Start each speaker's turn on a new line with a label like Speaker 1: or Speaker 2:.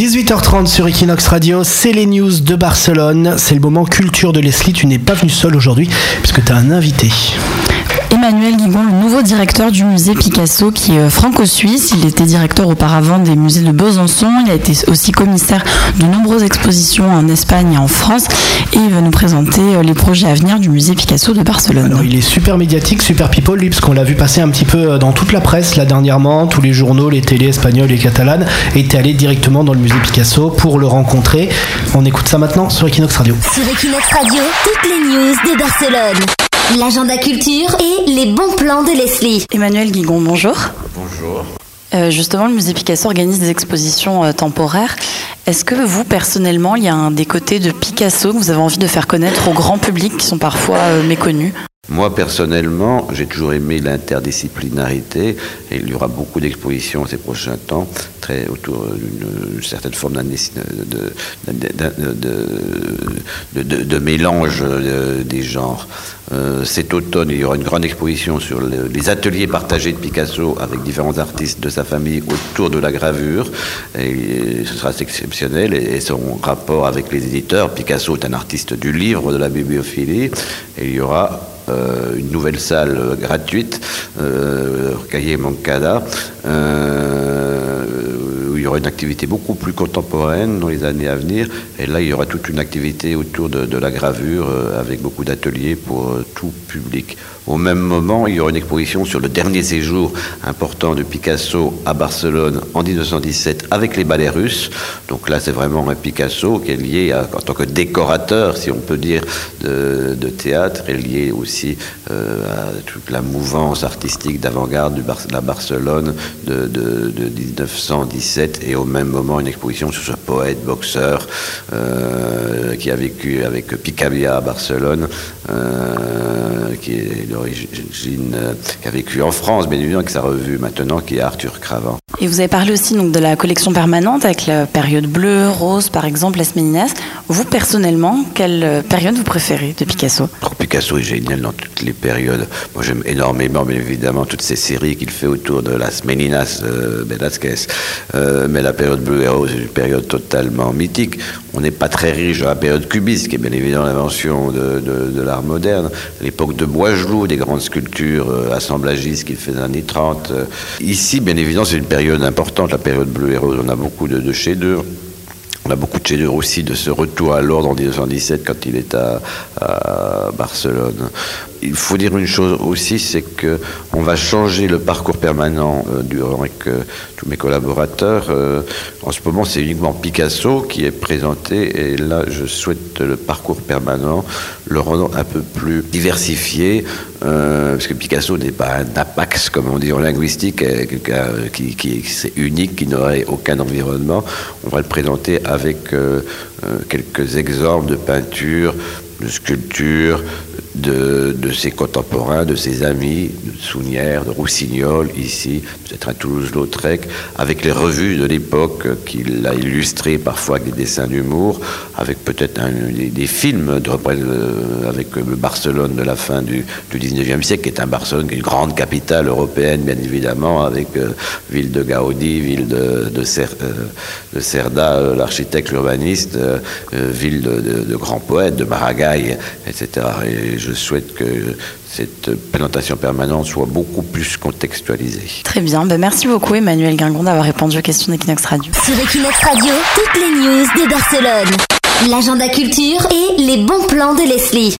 Speaker 1: 18h30 sur Equinox Radio, c'est les news de Barcelone. C'est le moment culture de Leslie. Tu n'es pas venu seul aujourd'hui puisque tu as un invité.
Speaker 2: Emmanuel Guigon, le nouveau directeur du musée Picasso, qui est euh, franco-suisse. Il était directeur auparavant des musées de Besançon. Il a été aussi commissaire de nombreuses expositions en Espagne et en France. Et il va nous présenter euh, les projets à venir du musée Picasso de Barcelone.
Speaker 1: Alors, il est super médiatique, super people, lui, parce qu'on l'a vu passer un petit peu euh, dans toute la presse là dernièrement, tous les journaux, les télés espagnoles et catalanes, et est allé directement dans le musée Picasso pour le rencontrer. On écoute ça maintenant sur Equinox Radio.
Speaker 3: Sur Equinox Radio, toutes les news de Barcelone l'agenda culture et les bons plans de Leslie.
Speaker 2: Emmanuel Guigon, bonjour.
Speaker 4: Bonjour.
Speaker 2: Euh, justement, le musée Picasso organise des expositions euh, temporaires. Est-ce que vous, personnellement, il y a un des côtés de Picasso que vous avez envie de faire connaître au grand public qui sont parfois euh, méconnus?
Speaker 4: Moi, personnellement, j'ai toujours aimé l'interdisciplinarité et il y aura beaucoup d'expositions ces prochains temps, très autour d'une certaine forme de, de, mélange des genres. Euh, cet automne, il y aura une grande exposition sur les ateliers partagés de Picasso avec différents artistes de sa famille autour de la gravure. Et ce sera exceptionnel. Et, son rapport avec les éditeurs, Picasso est un artiste du livre, de la bibliophilie. Il y aura euh, une nouvelle salle gratuite, euh, Cahier Mancada, euh, il y aura une activité beaucoup plus contemporaine dans les années à venir. Et là, il y aura toute une activité autour de, la gravure, avec beaucoup d'ateliers pour tout public. Au même moment, il y aura une exposition sur le dernier séjour important de Picasso à Barcelone en 1917 avec les ballets russes. Donc là, c'est vraiment un Picasso qui est lié en tant que décorateur, si on peut dire, de, théâtre, et lié aussi euh, à toute la mouvance artistique d'avant-garde de la Barcelone de, 1917. Et au même moment, une exposition sur ce poète, boxeur, euh, qui a vécu avec Picabia à Barcelone, euh, qui est d'origine, euh, qui a vécu en France, bien évidemment, avec sa revue maintenant, qui est Arthur Cravant.
Speaker 2: Et vous avez parlé aussi donc, de la collection permanente avec la période bleue, rose, par exemple, Las Meninas. Vous, personnellement, quelle période vous préférez de Picasso?
Speaker 4: Oh, Picasso est génial dans toutes les périodes. Moi, j'aime énormément, bien évidemment, toutes ces séries qu'il fait autour de Las Meninas euh, euh, mais la période bleue et rose est une période totalement mythique. On n'est pas très riche dans la période cubiste, qui est bien évidemment l'invention de, de, l'art moderne. L'époque de Boisgelou, des grandes sculptures assemblagistes qu'il fait dans les années 30. Ici, bien évidemment, c'est une période importante, la période bleue et rose. On a beaucoup de, de chefs-d'œuvre. On a beaucoup de chefs-d'œuvre aussi de ce retour à l'ordre en 1917 quand il est à Barcelone il faut dire une chose aussi, c'est que on va changer le parcours permanent euh, du avec euh, tous mes collaborateurs. Euh, en ce moment, c'est uniquement Picasso qui est présenté, et là, je souhaite le parcours permanent le rendre un peu plus diversifié, parce que Picasso n'est pas un apax, comme on dit en linguistique, quelqu'un qui, qui c'est unique, qui n'aurait aucun environnement. On va le présenter avec quelques exemples de peinture, de sculpture, de, ses contemporains, de ses amis, de Sounière, de Roussignol, ici, peut-être à Toulouse-Lautrec, avec les revues de l'époque qu'il a illustrées parfois avec des dessins d'humour, avec peut-être des, films de, euh, avec le Barcelone de la fin du, du 19e siècle, qui est un Barcelone, une grande capitale européenne, bien évidemment, avec euh, ville de Gaudi, ville de, de, euh, Cerda, l'architecte, l'urbaniste, ville de, de, grands poètes, de Maragall, etc. Et je souhaite que cette présentation permanente soit beaucoup plus contextualisée.
Speaker 2: Très bien, ben merci beaucoup Emmanuel Guingon d'avoir répondu aux questions d'Equinox Radio.
Speaker 3: Sur Equinox Radio, toutes les news de Barcelone, l'agenda culture et les bons plans de Leslie.